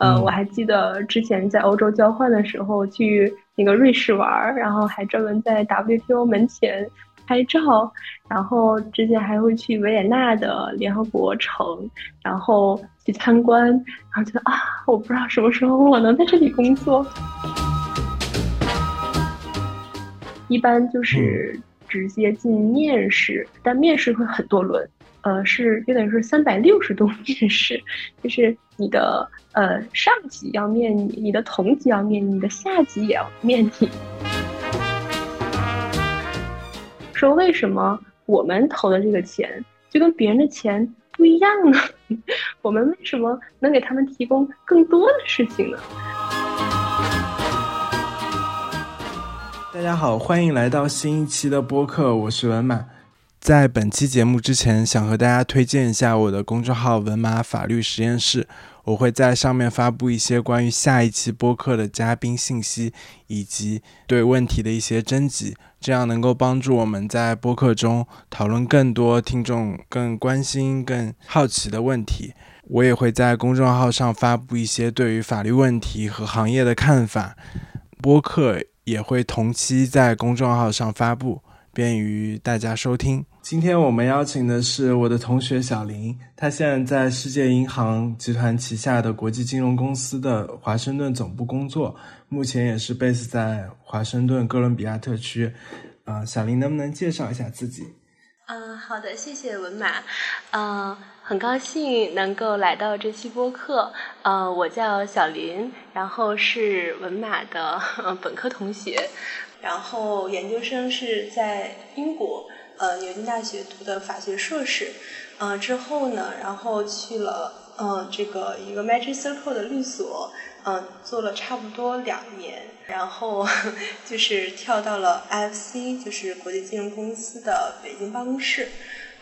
呃，我还记得之前在欧洲交换的时候去那个瑞士玩，然后还专门在 WTO 门前拍照，然后之前还会去维也纳的联合国城，然后去参观，然后觉得啊，我不知道什么时候我能在这里工作。一般就是直接进面试，但面试会很多轮，呃，是有点是三百六十度面试，就是你的呃上级要面你，你的同级要面你，你的下级也要面你。说为什么我们投的这个钱就跟别人的钱不一样呢？我们为什么能给他们提供更多的事情呢？大家好，欢迎来到新一期的播客，我是文满。在本期节目之前，想和大家推荐一下我的公众号“文马法律实验室”，我会在上面发布一些关于下一期播客的嘉宾信息，以及对问题的一些征集，这样能够帮助我们在播客中讨论更多听众更关心、更好奇的问题。我也会在公众号上发布一些对于法律问题和行业的看法。播客。也会同期在公众号上发布，便于大家收听。今天我们邀请的是我的同学小林，他现在在世界银行集团旗下的国际金融公司的华盛顿总部工作，目前也是 base 在华盛顿哥伦比亚特区。啊，小林能不能介绍一下自己？嗯，好的，谢谢文马。嗯，很高兴能够来到这期播客。呃，我叫小林，然后是文马的本科同学，然后研究生是在英国呃牛津大学读的法学硕士。呃，之后呢，然后去了嗯这个一个 Magic Circle 的律所。嗯，做了差不多两年，然后 就是跳到了 IFC，就是国际金融公司的北京办公室。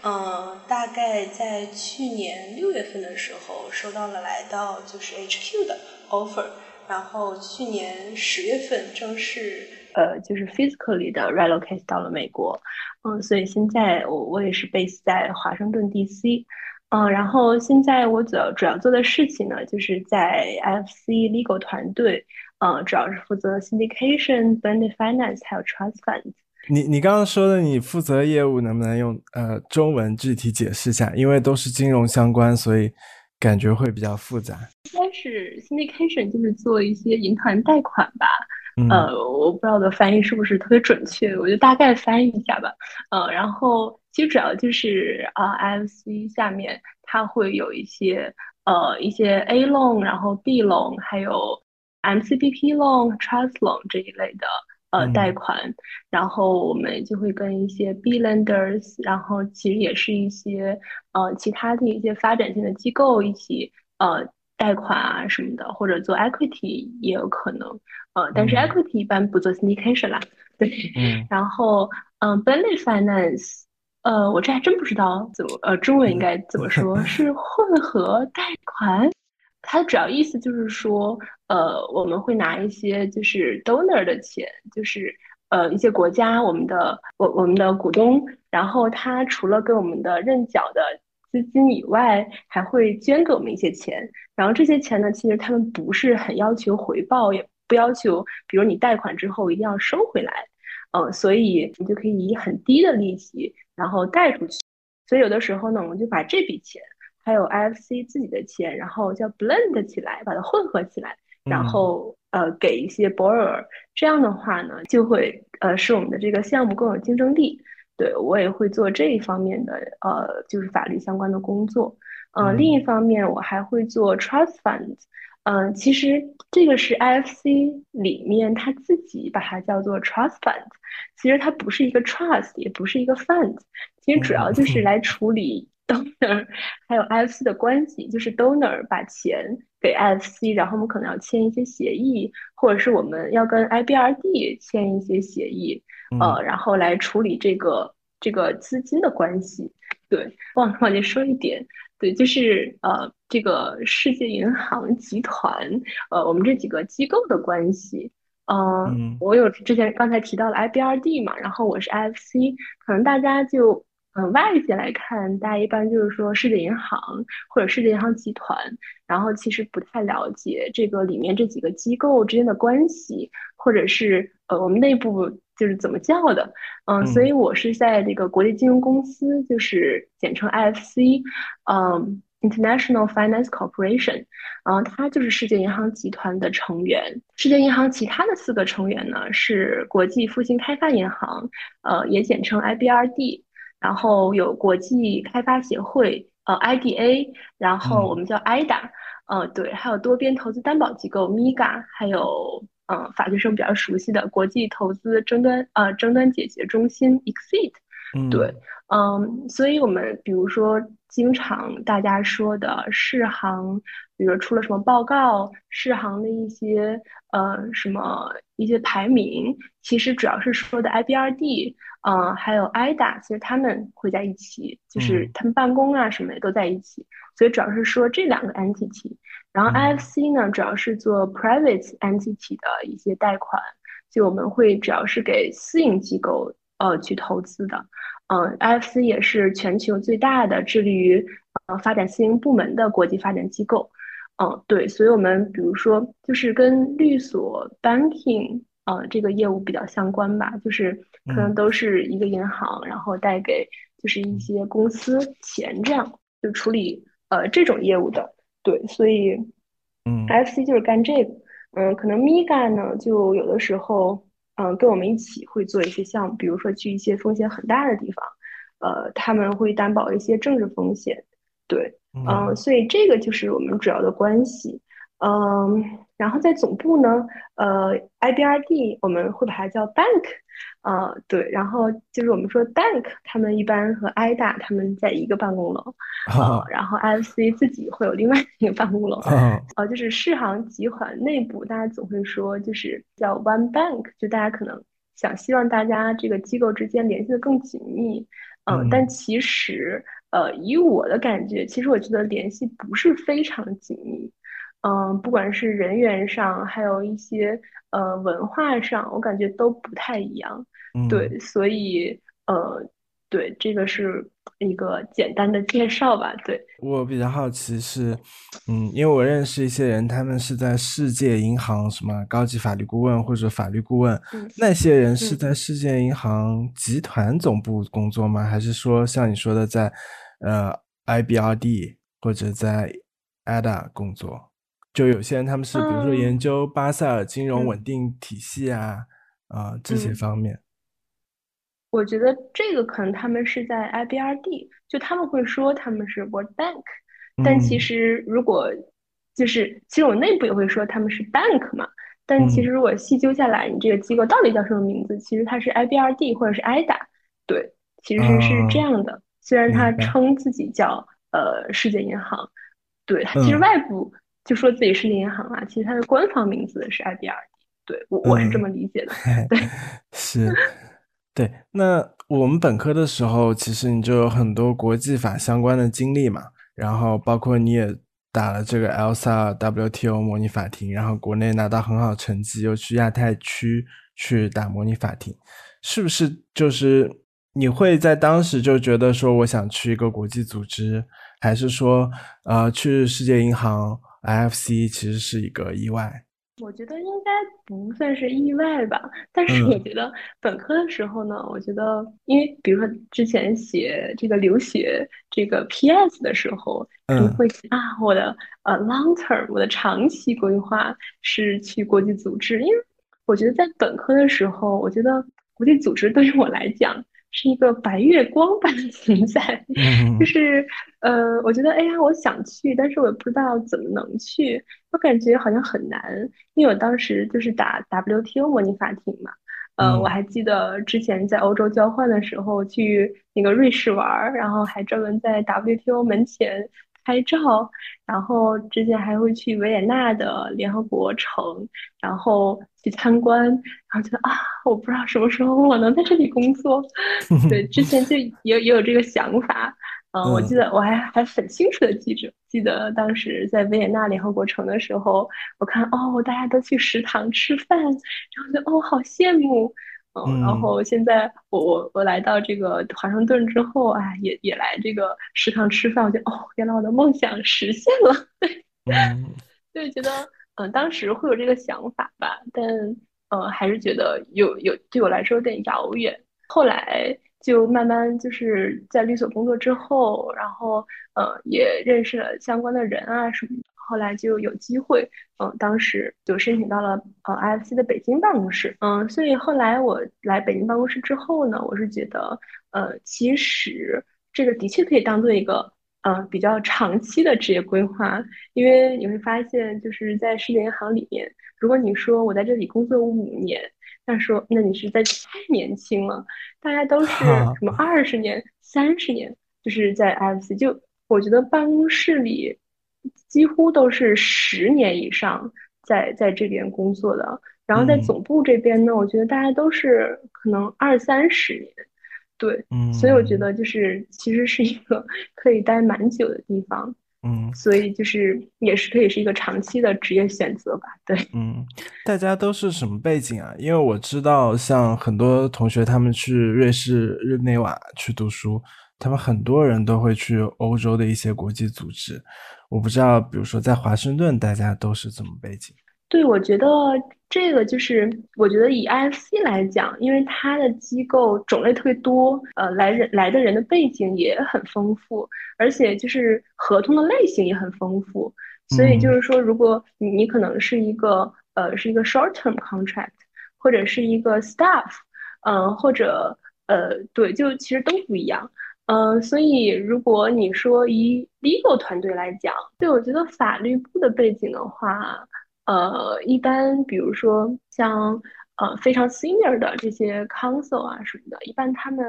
嗯，大概在去年六月份的时候，收到了来到就是 HQ 的 offer，然后去年十月份正式呃就是 physically 的 relocate 到了美国。嗯，所以现在我我也是 base 在华盛顿 DC。嗯，然后现在我主要主要做的事情呢，就是在 FC Legal 团队，嗯，主要是负责 syndication、blended finance 还有 trust fund。你你刚刚说的你负责业务，能不能用呃中文具体解释一下？因为都是金融相关，所以感觉会比较复杂。应该是 syndication 就是做一些银团贷款吧。呃，我不知道我的翻译是不是特别准确，我就大概翻译一下吧。呃，然后其实主要就是啊，IFC 下面它会有一些呃一些 A loan，然后 B loan，还有 MCBP loan、Trust loan 这一类的呃贷款，然后我们就会跟一些 B lenders，然后其实也是一些呃其他的一些发展性的机构一起呃贷款啊什么的，或者做 equity 也有可能。呃，但是 equity 一般不做 syndication 啦，对，嗯，然后嗯，blended finance，呃，我这还真不知道怎么，呃，中文应该怎么说？是混合贷款，它主要意思就是说，呃，我们会拿一些就是 donor 的钱，就是呃一些国家我们的我我们的股东，然后他除了给我们的认缴的资金以外，还会捐给我们一些钱，然后这些钱呢，其实他们不是很要求回报，也。不要求，比如你贷款之后一定要收回来，嗯，所以你就可以以很低的利息然后贷出去。所以有的时候呢，我们就把这笔钱还有 IFC 自己的钱，然后叫 blend 起来，把它混合起来，然后呃给一些 borrower。这样的话呢，就会呃使我们的这个项目更有竞争力。对我也会做这一方面的呃就是法律相关的工作。嗯，另一方面我还会做 trust funds。嗯，其实这个是 IFC 里面他自己把它叫做 trust fund，其实它不是一个 trust，也不是一个 fund，其实主要就是来处理 donor 还有 IFC 的关系，就是 donor 把钱给 IFC，然后我们可能要签一些协议，或者是我们要跟 IBRD 签一些协议，呃，然后来处理这个这个资金的关系。对，忘忘记说一点。对，就是呃，这个世界银行集团，呃，我们这几个机构的关系，嗯，我有之前刚才提到了 IBRD 嘛，然后我是 IFC，可能大家就嗯，外界来看，大家一般就是说世界银行或者世界银行集团，然后其实不太了解这个里面这几个机构之间的关系，或者是呃我们内部就是怎么叫的，嗯，所以我是在这个国际金融公司，就是简称 IFC，嗯，International Finance Corporation，然后它就是世界银行集团的成员。世界银行其他的四个成员呢是国际复兴开发银行，呃，也简称 IBRD。然后有国际开发协会，呃，IDA，然后我们叫 IDA，呃，对，还有多边投资担保机构 MIGA，还有，嗯，法学生比较熟悉的国际投资争端，呃，争端解决中心 EXIT，对，嗯，所以我们比如说经常大家说的世行，比如出了什么报告，世行的一些，呃，什么一些排名，其实主要是说的 IBRD。嗯，还有 IDA，其实他们会在一起，就是他们办公啊什么的都在一起，所以主要是说这两个 entity。然后 IFC 呢，主要是做 private entity 的一些贷款，就我们会主要是给私营机构呃去投资的。嗯，IFC 也是全球最大的致力于呃发展私营部门的国际发展机构。嗯，对，所以我们比如说就是跟律所 banking。呃，这个业务比较相关吧，就是可能都是一个银行，然后带给就是一些公司钱，这样就处理呃这种业务的。对，所以嗯，FC 就是干这个。嗯，可能 MIGA 呢，就有的时候嗯跟我们一起会做一些项目，比如说去一些风险很大的地方，呃，他们会担保一些政治风险。对，嗯，所以这个就是我们主要的关系。嗯，然后在总部呢，呃，IBRD 我们会把它叫 bank，呃，对，然后就是我们说 bank，他们一般和 IDA 他们在一个办公楼，啊，然后 IFC 自己会有另外一个办公楼，呃，就是世行集团内部，大家总会说就是叫 one bank，就大家可能想希望大家这个机构之间联系的更紧密，嗯，但其实，呃，以我的感觉，其实我觉得联系不是非常紧密。嗯，不管是人员上，还有一些呃文化上，我感觉都不太一样。对，所以呃，对，这个是一个简单的介绍吧。对我比较好奇是，嗯，因为我认识一些人，他们是在世界银行什么高级法律顾问或者法律顾问，那些人是在世界银行集团总部工作吗？还是说像你说的在呃 IBRD 或者在 ADA 工作？就有些人他们是，比如说研究巴塞尔金融稳定体系啊，啊这些方面。我觉得这个可能他们是在 IBRD，就他们会说他们是 World Bank，但其实如果就是其实我内部也会说他们是 Bank 嘛，但其实如果细究下来，你这个机构到底叫什么名字？其实它是 IBRD 或者是 IDA，对，其实是这样的。虽然它称自己叫呃世界银行，对，它其实外部。就说自己是银行啊，其实它的官方名字是 IBRD，对我我是这么理解的。对，是，对。那我们本科的时候，其实你就有很多国际法相关的经历嘛，然后包括你也打了这个 ELSA WTO 模拟法庭，然后国内拿到很好成绩，又去亚太区去打模拟法庭，是不是？就是你会在当时就觉得说，我想去一个国际组织，还是说，呃，去世界银行？IFC 其实是一个意外，我觉得应该不算是意外吧。但是我觉得本科的时候呢，我觉得因为比如说之前写这个留学这个 PS 的时候，可能会啊，我的呃 long term，我的长期规划是去国际组织。因为我觉得在本科的时候，我觉得国际组织对于我来讲。是一个白月光般的存在，就是呃，我觉得哎呀，我想去，但是我也不知道怎么能去，我感觉好像很难，因为我当时就是打 WTO 模拟法庭嘛，呃，我还记得之前在欧洲交换的时候去那个瑞士玩，然后还专门在 WTO 门前。拍照，然后之前还会去维也纳的联合国城，然后去参观，然后觉得啊，我不知道什么时候我能在这里工作。对，之前就也也有这个想法。嗯，我记得我还还很清楚的记着，记得当时在维也纳联合国城的时候，我看哦，大家都去食堂吃饭，然后就哦，好羡慕。嗯，然后现在我我我来到这个华盛顿之后啊，也也来这个食堂吃饭，我觉得哦，原来我的梦想实现了，对，就，觉得嗯，当时会有这个想法吧，但呃，还是觉得有有对我来说有点遥远。后来就慢慢就是在律所工作之后，然后呃，也认识了相关的人啊什么的。后来就有机会，嗯，当时就申请到了呃 IFC 的北京办公室，嗯，所以后来我来北京办公室之后呢，我是觉得，呃，其实这个的确可以当做一个，呃，比较长期的职业规划，因为你会发现，就是在世界银行里面，如果你说我在这里工作五年，那说那你是在太年轻了，大家都是什么二十年、三十年，就是在 IFC，就我觉得办公室里。几乎都是十年以上在在这边工作的，然后在总部这边呢，我觉得大家都是可能二三十年，对，嗯，所以我觉得就是其实是一个可以待蛮久的地方，嗯，所以就是也是可以是一个长期的职业选择吧，对，嗯，大家都是什么背景啊？因为我知道像很多同学他们去瑞士日内瓦去读书，他们很多人都会去欧洲的一些国际组织。我不知道，比如说在华盛顿，大家都是怎么背景？对，我觉得这个就是，我觉得以 IFC 来讲，因为它的机构种类特别多，呃，来人来的人的背景也很丰富，而且就是合同的类型也很丰富，所以就是说，如果你你可能是一个呃是一个 short term contract，或者是一个 staff，嗯，或者呃对，就其实都不一样。嗯，所以如果你说以 legal 团队来讲，对我觉得法律部的背景的话，呃，一般比如说像呃非常 senior 的这些 counsel 啊什么的，一般他们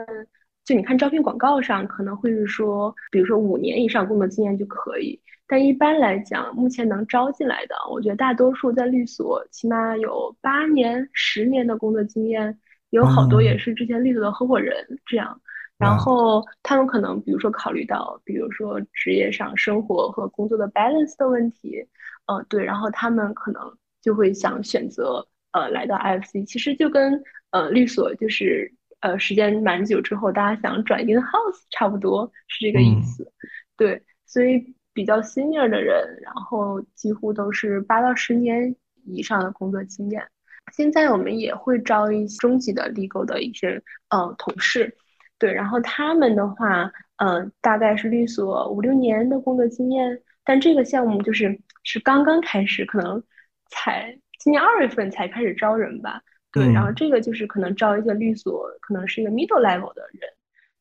就你看招聘广告上可能会是说，比如说五年以上工作经验就可以，但一般来讲，目前能招进来的，我觉得大多数在律所起码有八年、十年的工作经验，有好多也是之前律所的合伙人这样。然后他们可能，比如说考虑到，比如说职业上生活和工作的 balance 的问题，呃，对，然后他们可能就会想选择呃来到 IFC。其实就跟呃律所就是呃时间蛮久之后，大家想转 in house 差不多是这个意思。对，所以比较 senior 的人，然后几乎都是八到十年以上的工作经验。现在我们也会招一些中级的 legal 的一些呃同事。对，然后他们的话，嗯，大概是律所五六年的工作经验，但这个项目就是是刚刚开始，可能才今年二月份才开始招人吧。对，然后这个就是可能招一个律所，可能是一个 middle level 的人，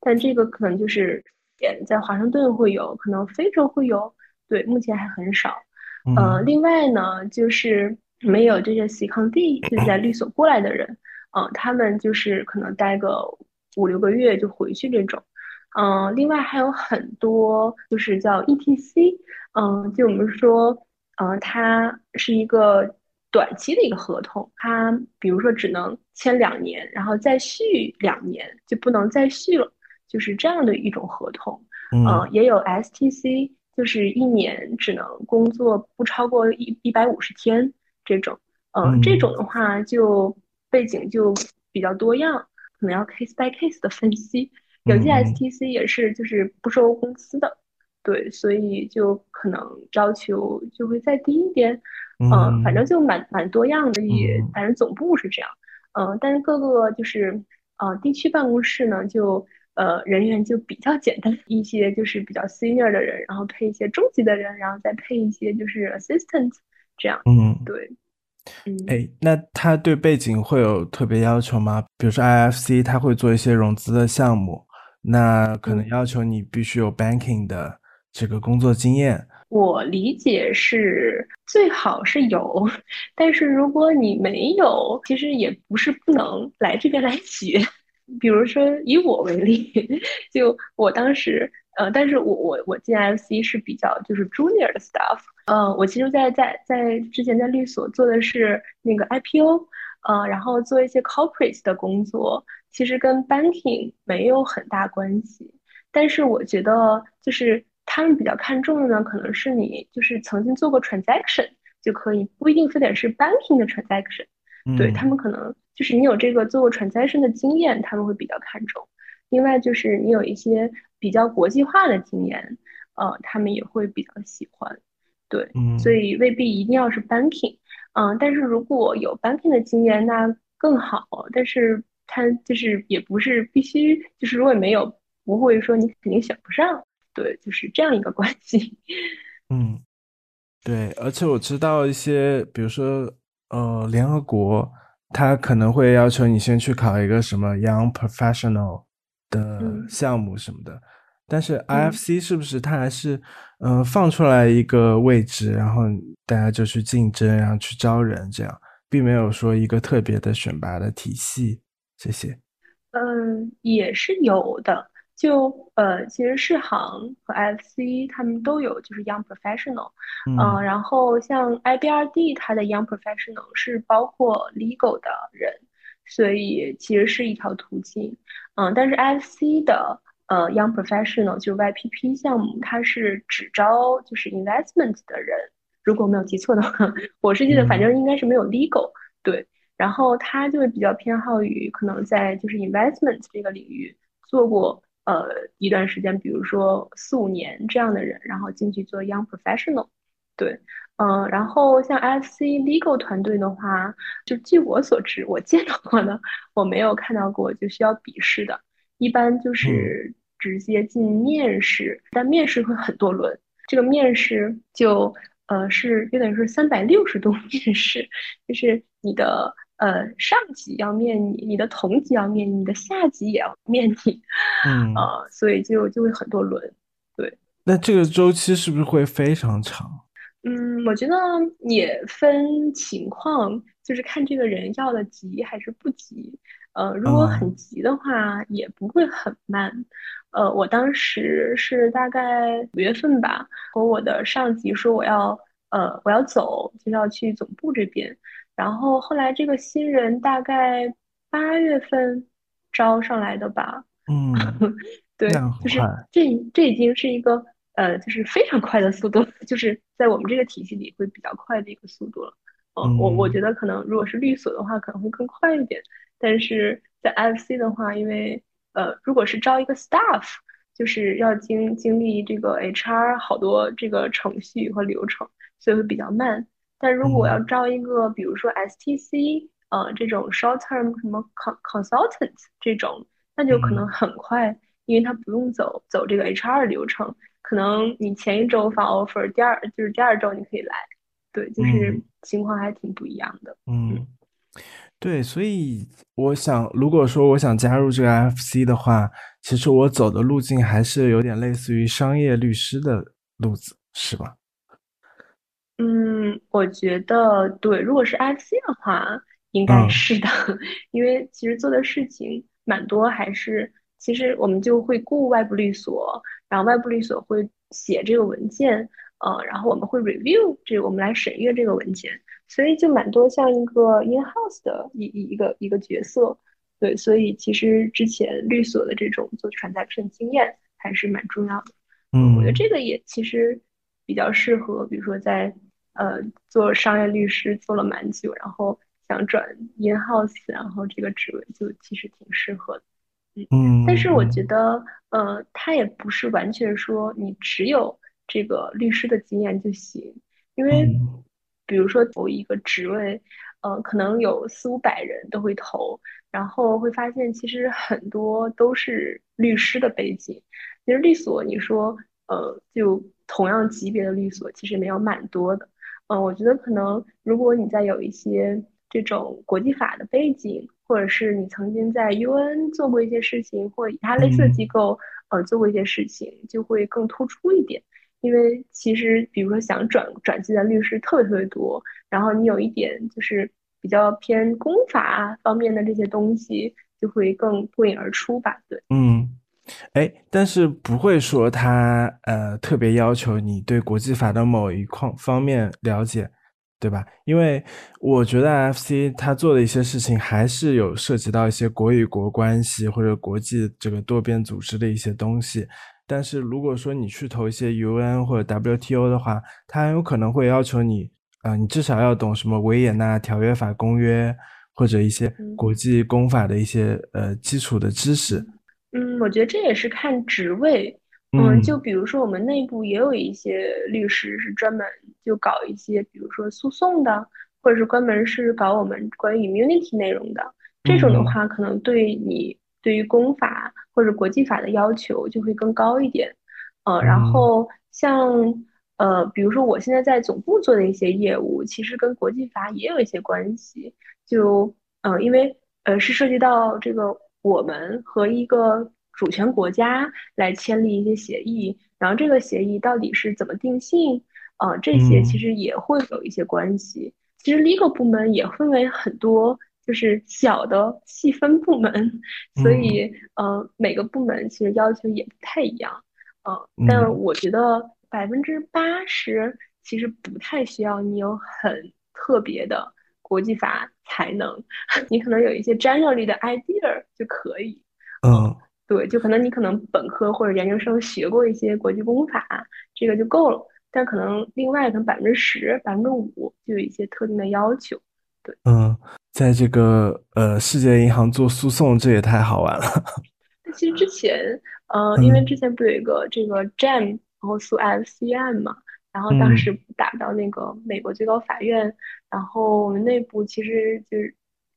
但这个可能就是也在华盛顿会有，可能非洲会有，对，目前还很少。嗯，另外呢，就是没有这些 C 康 D 就是在律所过来的人，嗯，他们就是可能待个。五六个月就回去这种，嗯，另外还有很多就是叫 ETC，嗯，就我们说，嗯，它是一个短期的一个合同，它比如说只能签两年，然后再续两年就不能再续了，就是这样的一种合同，嗯，也有 STC，就是一年只能工作不超过一一百五十天这种，嗯，这种的话就背景就比较多样。可能要 case by case 的分析，有些 STC 也是就是不收公司的，对，所以就可能要求就会再低一点，嗯，反正就蛮蛮多样的，也反正总部是这样，嗯，但是各个就是呃地区办公室呢，就呃人员就比较简单一些，就是比较 senior 的人，然后配一些中级的人，然后再配一些就是 assistant 这样，嗯，对。哎，那他对背景会有特别要求吗？比如说 IFC，他会做一些融资的项目，那可能要求你必须有 banking 的这个工作经验。我理解是最好是有，但是如果你没有，其实也不是不能来这边来学。比如说以我为例，就我当时。呃，但是我我我进 FC 是比较就是 junior 的 staff，呃，我其实，在在在之前在律所做的是那个 IPO，呃，然后做一些 corporate 的工作，其实跟 banking 没有很大关系。但是我觉得就是他们比较看重的呢，可能是你就是曾经做过 transaction 就可以，不一定非得是 banking 的 transaction。对他们可能就是你有这个做过 transaction 的经验，他们会比较看重。另外就是你有一些比较国际化的经验，呃，他们也会比较喜欢。对，所以未必一定要是 banking，嗯，但是如果有 banking 的经验那更好。但是它就是也不是必须，就是如果没有，不会说你肯定选不上。对，就是这样一个关系。嗯，对，而且我知道一些，比如说呃，联合国，它可能会要求你先去考一个什么 Young Professional 的项目什么的。但是 IFC 是不是它还是嗯放出来一个位置，然后大家就去竞争，然后去招人，这样并没有说一个特别的选拔的体系这些。嗯，也是有的。就呃，其实世行和 IFC 他们都有就是 Young Professional，嗯，然后像 IBRD 它的 Young Professional 是包括 Legal 的人，所以其实是一条途径。嗯，但是 IFC 的。呃，Young Professional 就是 YPP 项目，它是只招就是 investment 的人，如果没有记错的话，我是记得反正应该是没有 legal 对，然后他就会比较偏好于可能在就是 investment 这个领域做过呃一段时间，比如说四五年这样的人，然后进去做 Young Professional，对，嗯，然后像 FC legal 团队的话，就据我所知，我见到过的，我没有看到过就需要笔试的。一般就是直接进面试，但面试会很多轮。这个面试就呃是有点是三百六十度 面试，就是你的呃上级要面你，你的同级要面你，你的下级也要面你，嗯呃，所以就就会很多轮。对，那这个周期是不是会非常长？嗯，我觉得也分情况，就是看这个人要的急还是不急。呃，如果很急的话，也不会很慢。呃，我当时是大概五月份吧，和我的上级说我要，呃，我要走，就要去总部这边。然后后来这个新人大概八月份招上来的吧。嗯，对，就是这这已经是一个呃，就是非常快的速度，就是在我们这个体系里会比较快的一个速度了。嗯，我我觉得可能如果是律所的话，可能会更快一点。但是在 IFC 的话，因为呃，如果是招一个 staff，就是要经经历这个 HR 好多这个程序和流程，所以会比较慢。但如果要招一个，比如说 STC，呃，这种 short term 什么 consultant 这种，那就可能很快，因为他不用走走这个 HR 流程，可能你前一周发 offer，第二就是第二周你可以来，对，就是情况还挺不一样的。嗯。对，所以我想，如果说我想加入这个 FC 的话，其实我走的路径还是有点类似于商业律师的路子，是吧？嗯，我觉得对，如果是 FC 的话，应该是的，因为其实做的事情蛮多，还是其实我们就会雇外部律所，然后外部律所会写这个文件，呃，然后我们会 review 这个，我们来审阅这个文件。所以就蛮多像一个 in house 的一一个一个角色，对，所以其实之前律所的这种做 transaction 经验还是蛮重要的。嗯，我觉得这个也其实比较适合，比如说在呃做商业律师做了蛮久，然后想转 in house，然后这个职位就其实挺适合的。嗯，但是我觉得呃，他也不是完全说你只有这个律师的经验就行，因为。比如说投一个职位，呃，可能有四五百人都会投，然后会发现其实很多都是律师的背景。其实律所，你说，呃，就同样级别的律所，其实没有蛮多的。嗯，我觉得可能如果你在有一些这种国际法的背景，或者是你曾经在 UN 做过一些事情，或以他类似的机构，呃，做过一些事情，就会更突出一点。因为其实，比如说想转转进的律师特别特别多，然后你有一点就是比较偏公法方面的这些东西，就会更脱颖而出吧？对，嗯，哎，但是不会说他呃特别要求你对国际法的某一框方面了解，对吧？因为我觉得 FC 他做的一些事情还是有涉及到一些国与国关系或者国际这个多边组织的一些东西。但是如果说你去投一些 UN 或者 WTO 的话，它很有可能会要求你，啊，你至少要懂什么维也纳条约法公约，或者一些国际公法的一些呃基础的知识？嗯，我觉得这也是看职位。嗯，就比如说我们内部也有一些律师是专门就搞一些，比如说诉讼的，或者是专门是搞我们关于 immunity 内容的。这种的话，可能对你对于公法或者国际法的要求就会更高一点。呃，然后像呃，比如说我现在在总部做的一些业务，其实跟国际法也有一些关系。就嗯，因为呃是涉及到这个我们和一个。主权国家来签立一些协议，然后这个协议到底是怎么定性？呃，这些其实也会有一些关系。其实 legal 部门也分为很多，就是小的细分部门，所以呃，每个部门其实要求也不太一样。呃，但我觉得百分之八十其实不太需要你有很特别的国际法才能，你可能有一些战略力的 idea 就可以。嗯。对，就可能你可能本科或者研究生学过一些国际公法，这个就够了。但可能另外可能百分之十、百分之五就有一些特定的要求。对，嗯，在这个呃世界银行做诉讼，这也太好玩了。其实之前，呃，因为之前不有一个这个 Jam，然后诉 FCM 嘛，然后当时打到那个美国最高法院，然后我们内部其实就是，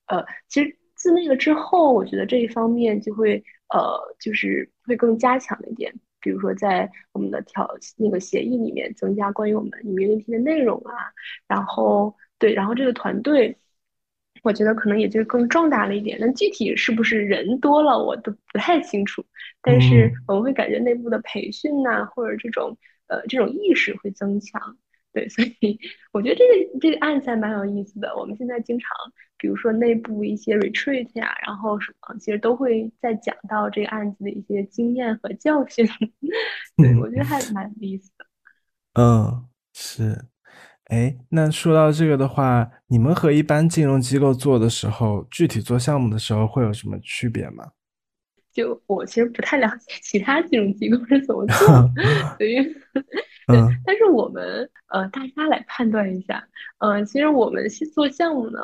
呃，其实自那个之后，我觉得这一方面就会。呃，就是会更加强一点，比如说在我们的条那个协议里面增加关于我们 immunity 的内容啊，然后对，然后这个团队，我觉得可能也就更壮大了一点。但具体是不是人多了，我都不太清楚，但是我们会感觉内部的培训呐，或者这种呃这种意识会增强。对，所以我觉得这个这个案子还蛮有意思的。我们现在经常，比如说内部一些 retreat 呀，然后什么，其实都会在讲到这个案子的一些经验和教训。对，我觉得还蛮有意思的。嗯，是。哎，那说到这个的话，你们和一般金融机构做的时候，具体做项目的时候会有什么区别吗？就我其实不太了解 其他金融机构是怎么做，所以。对，但是我们呃，大家来判断一下，嗯，其实我们做项目呢，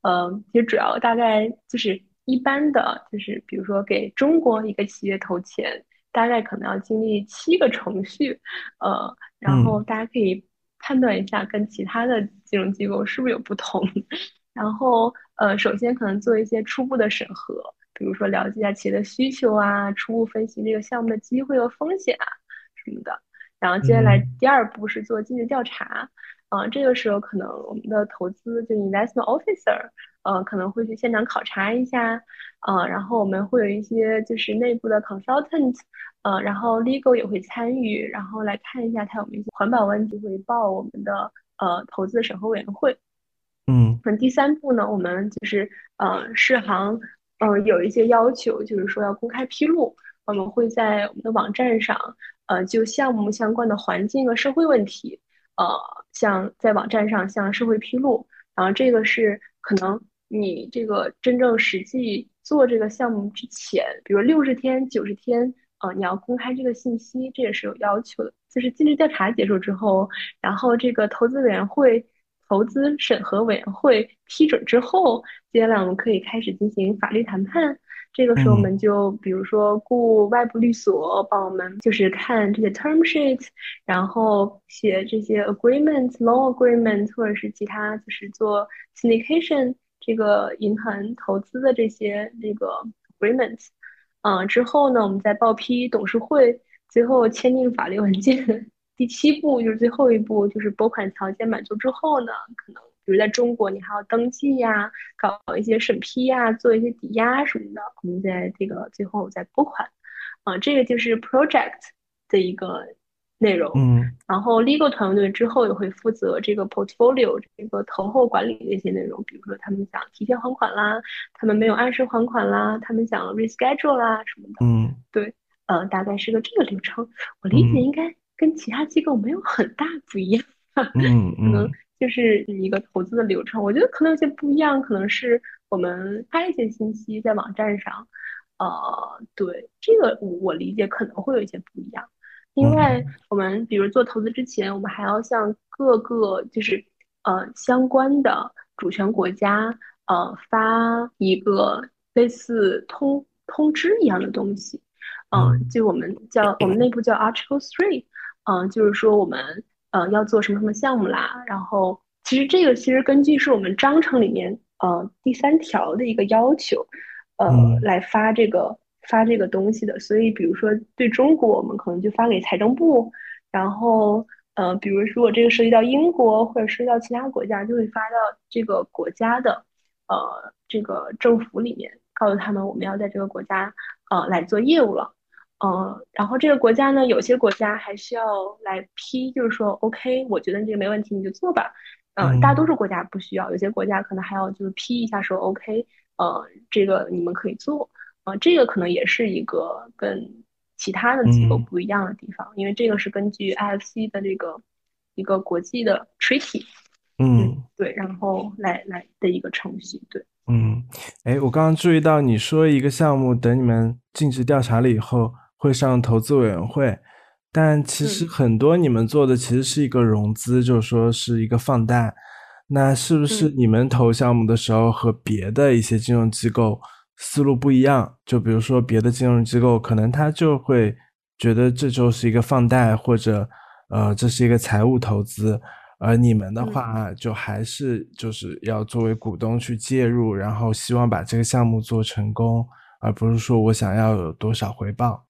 呃，其实主要大概就是一般的，就是比如说给中国一个企业投钱，大概可能要经历七个程序，呃，然后大家可以判断一下跟其他的金融机构是不是有不同，然后呃，首先可能做一些初步的审核，比如说了解一下企业的需求啊，初步分析这个项目的机会和风险啊什么的。然后接下来第二步是做尽职调查，嗯，这个时候可能我们的投资就 investment officer，呃，可能会去现场考察一下，呃，然后我们会有一些就是内部的 consultant，呃，然后 legal 也会参与，然后来看一下它有没有一些环保问题，会报我们的呃投资审核委员会，嗯，那第三步呢，我们就是呃世行，嗯，有一些要求，就是说要公开披露，我们会在我们的网站上。呃，就项目相关的环境和社会问题，呃，像在网站上向社会披露，然后这个是可能你这个真正实际做这个项目之前，比如六十天、九十天，呃，你要公开这个信息，这也是有要求的。就是尽职调查结束之后，然后这个投资委员会、投资审核委员会批准之后，接下来我们可以开始进行法律谈判。这个时候，我们就比如说雇外部律所帮我们，就是看这些 term sheet，然后写这些 agreement、loan agreement，或者是其他就是做 syndication 这个银行投资的这些那个 agreement。嗯，之后呢，我们再报批董事会，最后签订法律文件。第七步就是最后一步，就是拨款条件满足之后呢，可能。比如在中国，你还要登记呀，搞一些审批呀，做一些抵押什么的。我们在这个最后再拨款，啊，这个就是 project 的一个内容。嗯，然后 legal 团队之后也会负责这个 portfolio 这个投后管理的一些内容，比如说他们想提前还款啦，他们没有按时还款啦，他们想 reschedule 啦什么的。嗯，对，呃，大概是个这个流程。我理解应该跟其他机构没有很大不一样。嗯嗯。可能。就是一个投资的流程，我觉得可能有些不一样，可能是我们发一些信息在网站上，呃，对这个我理解可能会有一些不一样。另外，我们比如做投资之前，我们还要向各个就是呃相关的主权国家呃发一个类似通通知一样的东西，嗯，就我们叫我们内部叫 Article Three，嗯，就是说我们呃要做什么什么项目啦，然后其实这个其实根据是我们章程里面呃第三条的一个要求，呃来发这个发这个东西的，所以比如说对中国，我们可能就发给财政部，然后。呃，比如如果这个涉及到英国或者涉及到其他国家，就会发到这个国家的呃这个政府里面，告诉他们我们要在这个国家呃来做业务了，嗯，然后这个国家呢，有些国家还需要来批，就是说 OK，我觉得这个没问题，你就做吧，嗯，大多数国家不需要，有些国家可能还要就是批一下说 OK，呃，这个你们可以做，呃，这个可能也是一个跟。其他的机构不一样的地方，因为这个是根据 IFC 的这个一个国际的 treaty，嗯，对，然后来来的一个程序，对，嗯，哎，我刚刚注意到你说一个项目，等你们尽职调查了以后会上投资委员会，但其实很多你们做的其实是一个融资，就是说是一个放贷，那是不是你们投项目的时候和别的一些金融机构？思路不一样，就比如说别的金融机构，可能他就会觉得这就是一个放贷，或者呃这是一个财务投资，而你们的话就还是就是要作为股东去介入，然后希望把这个项目做成功，而不是说我想要有多少回报。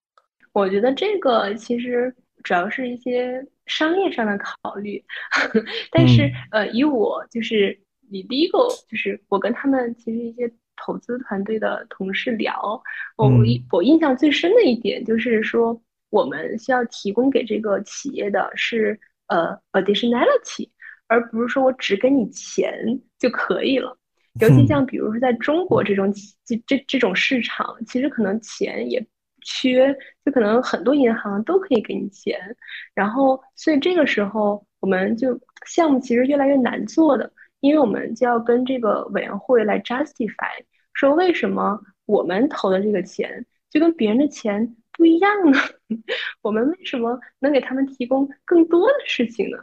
我觉得这个其实主要是一些商业上的考虑，但是呃以我就是以第一个就是我跟他们其实一些。投资团队的同事聊，我印我印象最深的一点就是说，我们需要提供给这个企业的是呃 additionality，而不是说我只给你钱就可以了。尤其像比如说在中国这种这这这种市场，其实可能钱也缺，就可能很多银行都可以给你钱。然后，所以这个时候我们就项目其实越来越难做的。因为我们就要跟这个委员会来 justify，说为什么我们投的这个钱就跟别人的钱不一样呢？我们为什么能给他们提供更多的事情呢？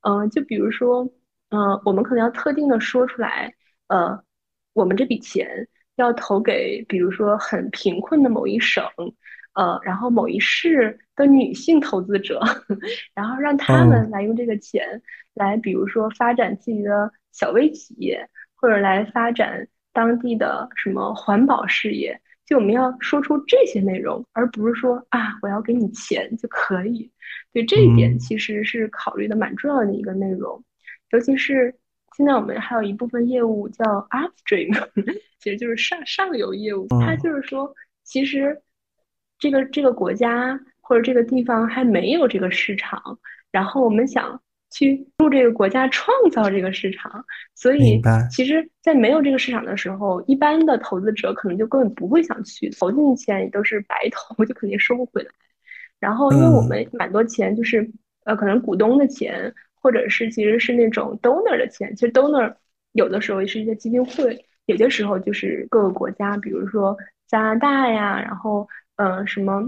嗯，就比如说，嗯，我们可能要特定的说出来，呃，我们这笔钱要投给，比如说很贫困的某一省，呃，然后某一市的女性投资者，然后让他们来用这个钱来，比如说发展自己的。小微企业或者来发展当地的什么环保事业，就我们要说出这些内容，而不是说啊我要给你钱就可以。对这一点其实是考虑的蛮重要的一个内容，尤其是现在我们还有一部分业务叫 upstream，其实就是上上游业务。它就是说，其实这个这个国家或者这个地方还没有这个市场，然后我们想。去入这个国家创造这个市场，所以其实，在没有这个市场的时候，一般的投资者可能就根本不会想去投进去钱，也都是白投，就肯定收不回来。然后，因为我们蛮多钱就是呃，可能股东的钱，或者是其实是那种 donor 的钱。其实 donor 有的时候也是一些基金会，有的时候就是各个国家，比如说加拿大呀，然后嗯什么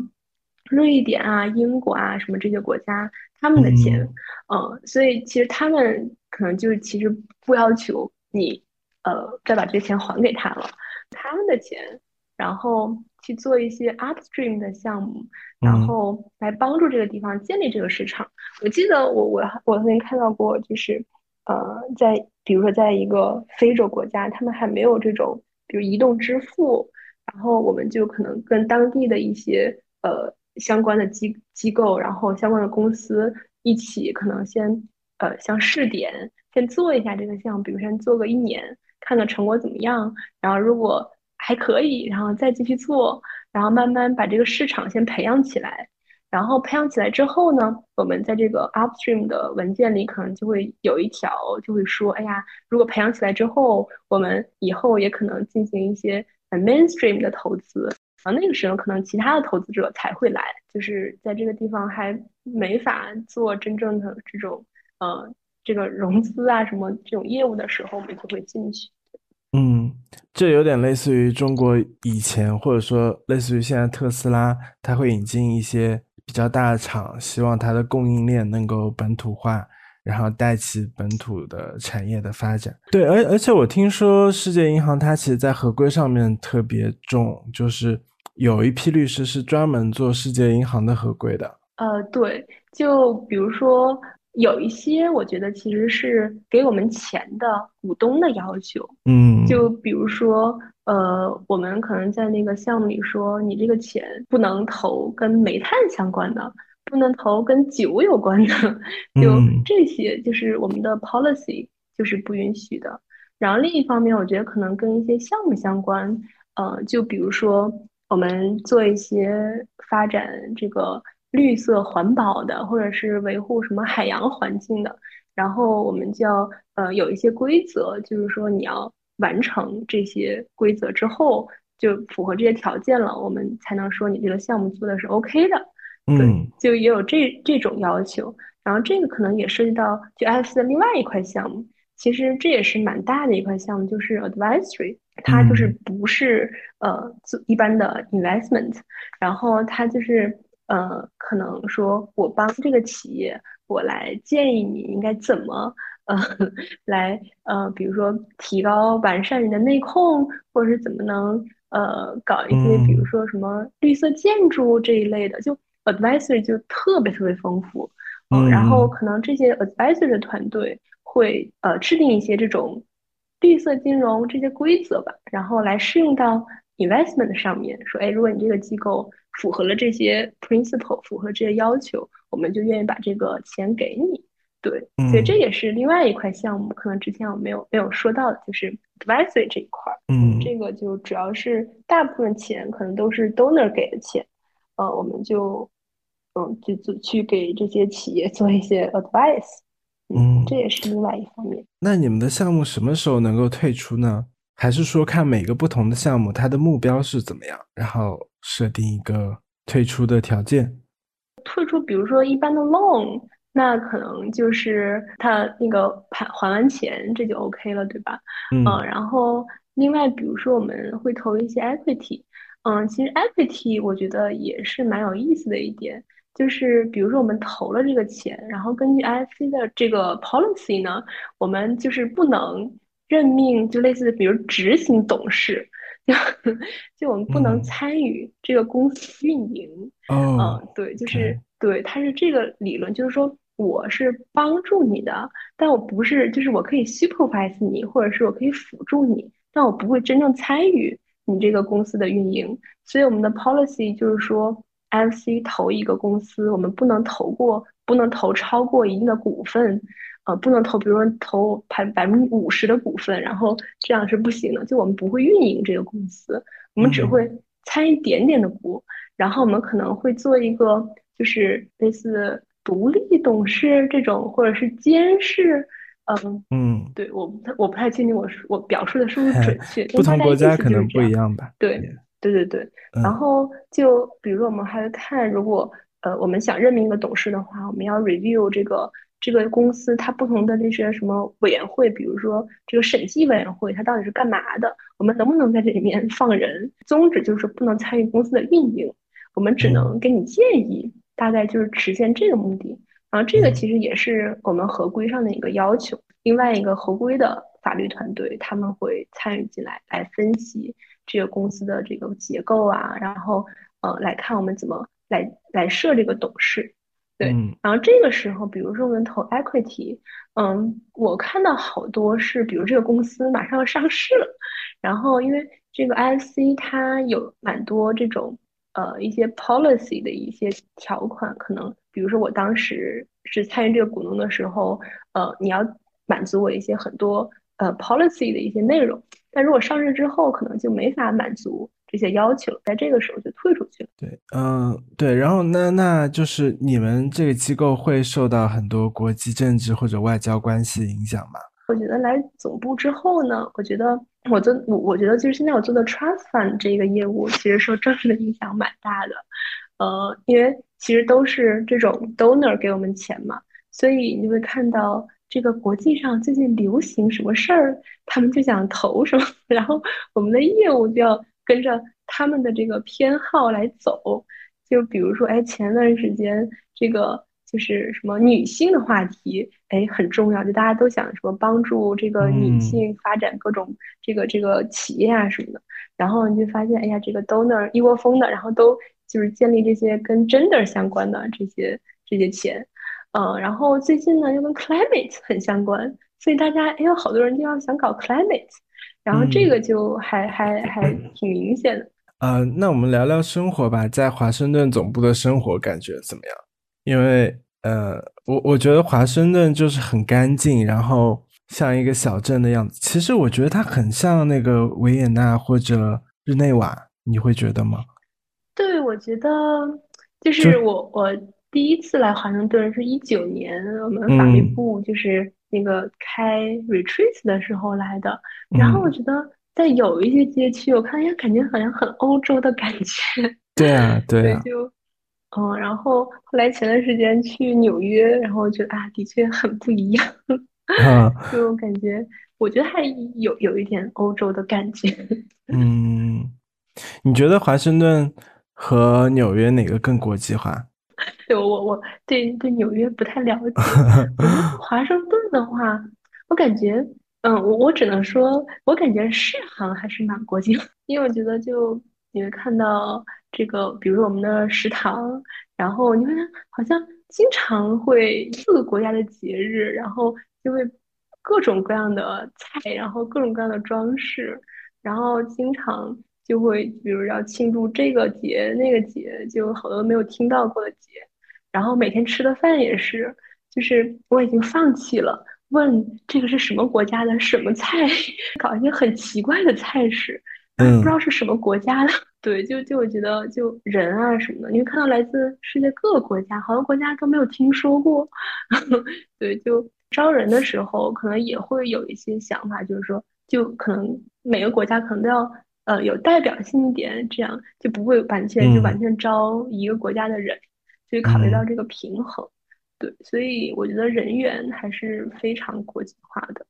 瑞典啊、英国啊什么这些国家。他们的钱，嗯，所以其实他们可能就是其实不要求你，呃，再把这些钱还给他了。他们的钱，然后去做一些 upstream 的项目，然后来帮助这个地方建立这个市场。我记得我我我曾经看到过，就是呃，在比如说在一个非洲国家，他们还没有这种比如移动支付，然后我们就可能跟当地的一些呃。相关的机机构，然后相关的公司一起，可能先呃，像试点，先做一下这个项目，比如先做个一年，看看成果怎么样。然后如果还可以，然后再继续做，然后慢慢把这个市场先培养起来。然后培养起来之后呢，我们在这个 upstream 的文件里，可能就会有一条，就会说，哎呀，如果培养起来之后，我们以后也可能进行一些 mainstream 的投资。啊，那个时候可能其他的投资者才会来，就是在这个地方还没法做真正的这种呃这个融资啊什么这种业务的时候，我们就会进去。嗯，这有点类似于中国以前，或者说类似于现在特斯拉，它会引进一些比较大的厂，希望它的供应链能够本土化，然后带起本土的产业的发展。对，而而且我听说世界银行它其实在合规上面特别重，就是有一批律师是专门做世界银行的合规的。呃，对，就比如说有一些，我觉得其实是给我们钱的股东的要求。嗯，就比如说，呃，我们可能在那个项目里说，你这个钱不能投跟煤炭相关的，不能投跟酒有关的，就这些就是我们的 policy 就是不允许的。然后另一方面，我觉得可能跟一些项目相关，呃，就比如说我们做一些发展这个。绿色环保的，或者是维护什么海洋环境的，然后我们就要呃有一些规则，就是说你要完成这些规则之后，就符合这些条件了，我们才能说你这个项目做的是 OK 的。嗯，就也有这这种要求。然后这个可能也涉及到就 IFC 的另外一块项目，其实这也是蛮大的一块项目，就是 advisory，它就是不是呃一般的 investment，然后它就是。呃，可能说我帮这个企业，我来建议你应该怎么呃 来呃，比如说提高完善你的内控，或者是怎么能呃搞一些，比如说什么绿色建筑这一类的，就 advisory 就特别特别丰富。嗯，然后可能这些 advisory 的团队会呃制定一些这种绿色金融这些规则吧，然后来适用到 investment 上面，说哎，如果你这个机构。符合了这些 principle，符合这些要求，我们就愿意把这个钱给你。对，所以这也是另外一块项目，可能之前我没有没有说到的，就是 advisory 这一块。嗯，这个就主要是大部分钱可能都是 donor 给的钱，呃，我们就嗯就就去给这些企业做一些 advice。嗯，这也是另外一方面。那你们的项目什么时候能够退出呢？还是说看每个不同的项目，它的目标是怎么样，然后设定一个退出的条件？退出，比如说一般的 loan，那可能就是他那个还还完钱，这就 OK 了，对吧？嗯。然后另外，比如说我们会投一些 equity，嗯，其实 equity 我觉得也是蛮有意思的一点，就是比如说我们投了这个钱，然后根据 IFC 的这个 policy 呢，我们就是不能。任命就类似，比如执行董事，就 就我们不能参与这个公司运营。嗯，对，就是对，它是这个理论，就是说我是帮助你的，但我不是，就是我可以 supervise 你，或者是我可以辅助你，但我不会真正参与你这个公司的运营。所以我们的 policy 就是说，FC 投一个公司，我们不能投过，不能投超过一定的股份。呃，不能投，比如说投百百分之五十的股份，然后这样是不行的。就我们不会运营这个公司，我们只会参一点点的股，然后我们可能会做一个，就是类似独立董事这种，或者是监事。嗯嗯，对，我不太我不太确定我我表述的是不是准 确。不同国家可能不一样吧。对对对对。然后就比如说我们还要看，如果呃我们想任命一个董事的话，我们要 review 这个。这个公司它不同的那些什么委员会，比如说这个审计委员会，它到底是干嘛的？我们能不能在这里面 放人？宗旨就是不能参与公司的运营，我们只能给你建议，大概就是实现这个目的。然后这个其实也是我们合规上的一个要求。另外一个合规的法律团队他们会参与进来，来分析这个公司的这个结构啊，然后呃来看我们怎么来来设这个董事。对，然后这个时候，比如说我们投 equity，嗯，我看到好多是，比如这个公司马上要上市了，然后因为这个 IFC 它有蛮多这种呃一些 policy 的一些条款，可能比如说我当时是参与这个股东的时候，呃，你要满足我一些很多呃 policy 的一些内容，但如果上市之后，可能就没法满足。这些要求，在这个时候就退出去了。对，嗯，对，然后那那就是你们这个机构会受到很多国际政治或者外交关系影响吗？我觉得来总部之后呢，我觉得我做我我觉得就是现在我做的 trust fund 这个业务，其实受政治的影响蛮大的。呃，因为其实都是这种 donor 给我们钱嘛，所以你会看到这个国际上最近流行什么事儿，他们就想投什么，然后我们的业务就要。跟着他们的这个偏好来走，就比如说，哎，前段时间这个就是什么女性的话题，哎，很重要，就大家都想什么帮助这个女性发展各种这个这个企业啊什么的，然后你就发现，哎呀，这个 donor 一窝蜂的，然后都就是建立这些跟 gender 相关的这些这些钱，嗯，然后最近呢又跟 climate 很相关，所以大家哎有好多人就要想搞 climate，然后这个就还还还挺明显的。呃，那我们聊聊生活吧，在华盛顿总部的生活感觉怎么样？因为呃，我我觉得华盛顿就是很干净，然后像一个小镇的样子。其实我觉得它很像那个维也纳或者日内瓦，你会觉得吗？对，我觉得就是我我第一次来华盛顿是一九年，我们法律部就是那个开 retreat 的时候来的，然后我觉得。在有一些街区，我看，哎，感觉好像很欧洲的感觉。对啊，对啊。就，嗯，然后后来前段时间去纽约，然后觉得啊，的确很不一样。啊。就感觉，我觉得还有有一点欧洲的感觉。嗯，你觉得华盛顿和纽约哪个更国际化？对我，我对对纽约不太了解。华盛顿的话，我感觉。嗯，我我只能说，我感觉世行还是蛮国际，因为我觉得就你会看到这个，比如说我们的食堂，然后你会好像经常会各个国家的节日，然后就会各种各样的菜，然后各种各样的装饰，然后经常就会比如要庆祝这个节那个节，就好多没有听到过的节，然后每天吃的饭也是，就是我已经放弃了。问这个是什么国家的什么菜？搞一些很奇怪的菜式，不知道是什么国家的。对，就就我觉得，就人啊什么的，你会看到来自世界各个国家，好多国家都没有听说过。对，就招人的时候，可能也会有一些想法，就是说，就可能每个国家可能都要呃有代表性一点，这样就不会完全就完全招一个国家的人，所以考虑到这个平衡。对，所以我觉得人员还是非常国际化的。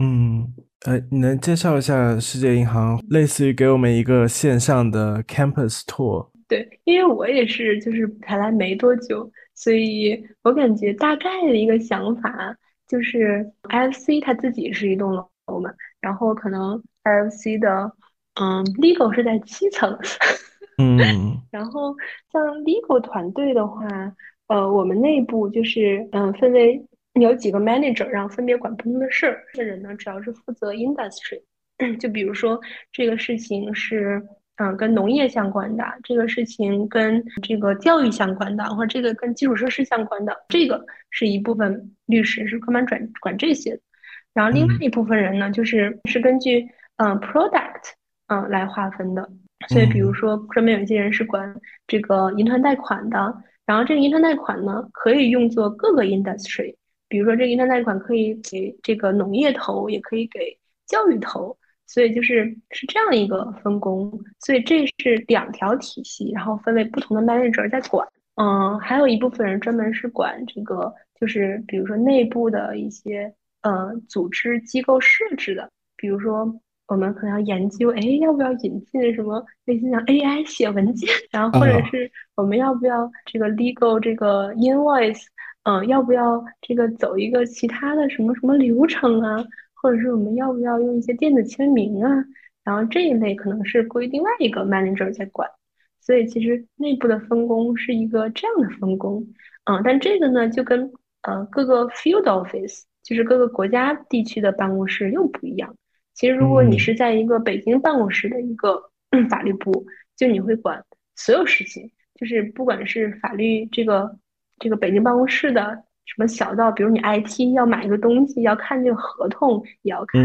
嗯，呃，你能介绍一下世界银行，类似于给我们一个线上的 campus tour？对，因为我也是，就是才来没多久，所以我感觉大概的一个想法就是 IFC 它自己是一栋楼嘛，然后可能 IFC 的嗯 legal 是在七层，嗯，然后像 legal 团队的话。呃，我们内部就是嗯，分为有几个 manager，然后分别管不同的事儿。这人呢，主要是负责 industry，就比如说这个事情是嗯跟农业相关的，这个事情跟这个教育相关的，或者这个跟基础设施相关的，这个是一部分律师是专门转管这些的。然后另外一部分人呢，就是是根据嗯 product 嗯来划分的。所以比如说专门有一些人是管这个银团贷款的。然后这个银团贷款呢，可以用作各个 industry，比如说这个银团贷款可以给这个农业投，也可以给教育投，所以就是是这样一个分工。所以这是两条体系，然后分为不同的 manager 在管。嗯，还有一部分人专门是管这个，就是比如说内部的一些呃组织机构设置的，比如说。我们可能要研究，哎，要不要引进什么类似像 AI 写文件，然后或者是我们要不要这个 legal 这个 invoice，嗯，要不要这个走一个其他的什么什么流程啊，或者是我们要不要用一些电子签名啊，然后这一类可能是归另外一个 manager 在管，所以其实内部的分工是一个这样的分工，嗯，但这个呢就跟呃各个 field office，就是各个国家地区的办公室又不一样。其实，如果你是在一个北京办公室的一个法律部，就你会管所有事情，就是不管是法律这个这个北京办公室的什么小到，比如你 IT 要买一个东西，要看这个合同也要看，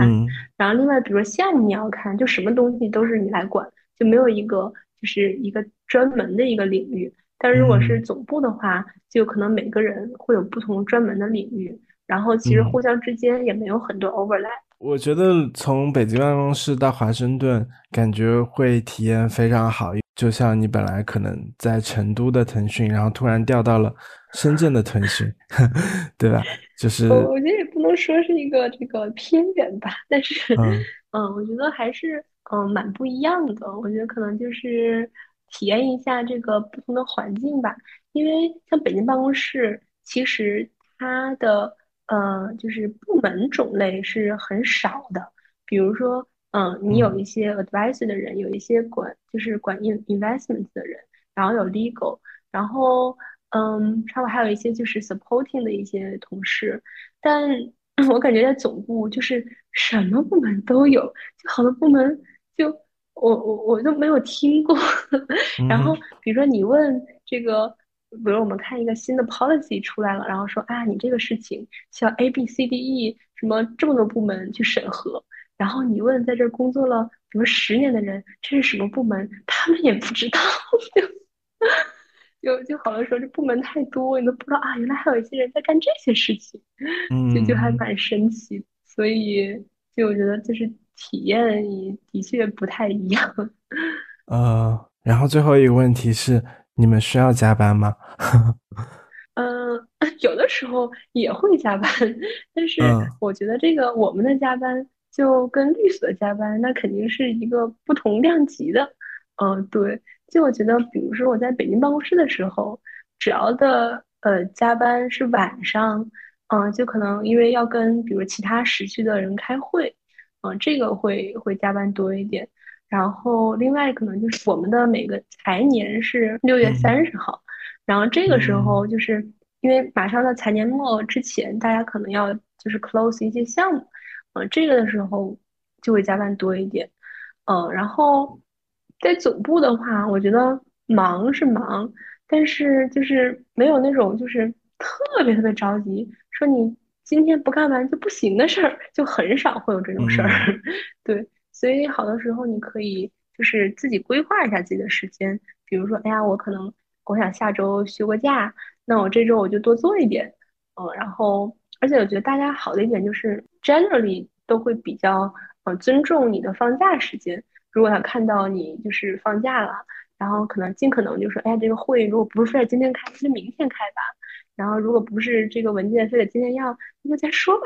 然后另外比如说项目你要看，就什么东西都是你来管，就没有一个就是一个专门的一个领域。但如果是总部的话，就可能每个人会有不同专门的领域，然后其实互相之间也没有很多 overlap。我觉得从北京办公室到华盛顿，感觉会体验非常好。就像你本来可能在成都的腾讯，然后突然调到了深圳的腾讯，对吧？就是我觉得也不能说是一个这个偏远吧，但是嗯，我觉得还是嗯蛮不一样的。我觉得可能就是体验一下这个不同的环境吧。因为像北京办公室，其实它的呃就是部门种类是很少的。比如说，嗯，你有一些 advisor 的人，有一些管就是管 in investment 的人，然后有 legal，然后嗯，稍微还有一些就是 supporting 的一些同事，但 我感觉在总部就是什么部门都有，就好多部门就我我我都没有听过。然后比如说你问这个，比如我们看一个新的 policy 出来了，然后说啊，你这个事情需要 A B C D E 什么这么多部门去审核。然后你问在这工作了比如十年的人，这是什么部门？他们也不知道，就就就好多时候这部门太多，你都不知道啊，原来还有一些人在干这些事情，就就还蛮神奇。所以就我觉得就是体验也的确不太一样。呃，然后最后一个问题是，你们需要加班吗？嗯，有的时候也会加班，但是我觉得这个我们的加班。就跟律所加班，那肯定是一个不同量级的。嗯，对。就我觉得，比如说我在北京办公室的时候，只要的呃加班是晚上，嗯，就可能因为要跟比如其他时区的人开会，嗯，这个会会加班多一点。然后另外可能就是我们的每个财年是六月三十号，然后这个时候就是因为马上到财年末之前，大家可能要就是 close 一些项目。嗯，这个的时候就会加班多一点，嗯，然后在总部的话，我觉得忙是忙，但是就是没有那种就是特别特别着急，说你今天不干完就不行的事儿，就很少会有这种事儿。对，所以好多时候你可以就是自己规划一下自己的时间，比如说，哎呀，我可能我想下周休个假，那我这周我就多做一点，嗯，然后。而且我觉得大家好的一点就是，generally 都会比较呃尊重你的放假时间。如果他看到你就是放假了，然后可能尽可能就说，哎呀，这个会如果不是非得今天开，就明天开吧。然后如果不是这个文件非得今天要，那就再说吧。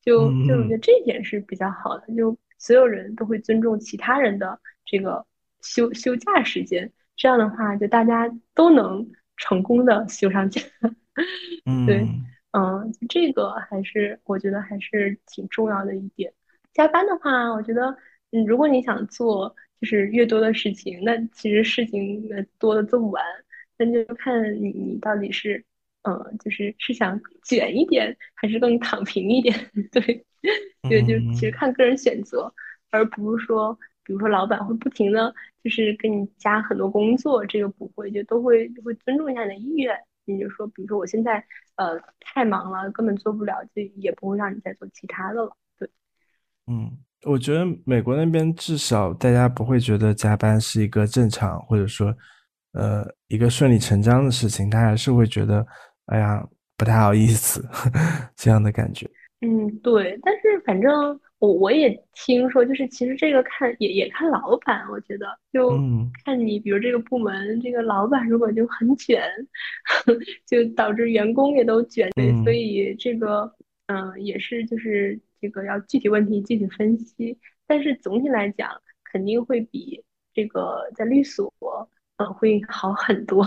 就就我觉得这一点是比较好的，就所有人都会尊重其他人的这个休休假时间。这样的话，就大家都能成功的休上假。嗯，对。嗯，这个还是我觉得还是挺重要的一点。加班的话，我觉得，嗯，如果你想做就是越多的事情，那其实事情多的做不完，那就看你你到底是，嗯，就是是想卷一点，还是更躺平一点？对，对就其实看个人选择，而不是说，比如说老板会不停的就是给你加很多工作，这个不会，就都会会尊重一下你的意愿。你就说，比如说我现在呃太忙了，根本做不了，就也不会让你再做其他的了。对，嗯，我觉得美国那边至少大家不会觉得加班是一个正常或者说呃一个顺理成章的事情，他还是会觉得哎呀不太好意思 这样的感觉。嗯，对，但是反正。我我也听说，就是其实这个看也也看老板，我觉得就看你，比如这个部门这个老板如果就很卷，就导致员工也都卷，对所以这个嗯也是就是这个要具体问题具体分析，但是总体来讲肯定会比这个在律所嗯会好很多。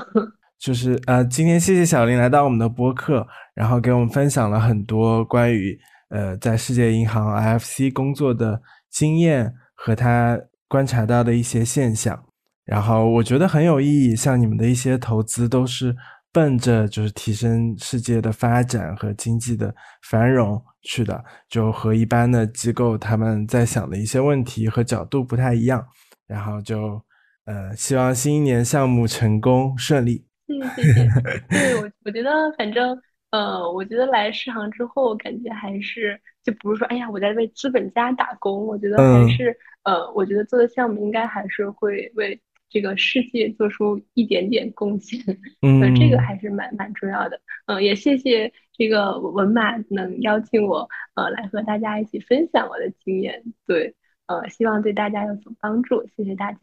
就是呃今天谢谢小林来到我们的播客，然后给我们分享了很多关于。呃，在世界银行 IFC 工作的经验和他观察到的一些现象，然后我觉得很有意义。像你们的一些投资都是奔着就是提升世界的发展和经济的繁荣去的，就和一般的机构他们在想的一些问题和角度不太一样。然后就呃，希望新一年项目成功顺利。嗯，谢谢。对我，我觉得反正。呃，我觉得来世行之后，感觉还是就不是说，哎呀，我在为资本家打工。我觉得还是，呃，我觉得做的项目应该还是会为这个世界做出一点点贡献。嗯，这个还是蛮蛮重要的。嗯，也谢谢这个文马能邀请我，呃，来和大家一起分享我的经验。对，呃，希望对大家有所帮助。谢谢大家。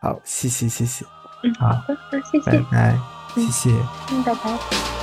好，谢谢谢谢。嗯，好的，那谢谢。拜拜，谢谢。嗯，拜拜。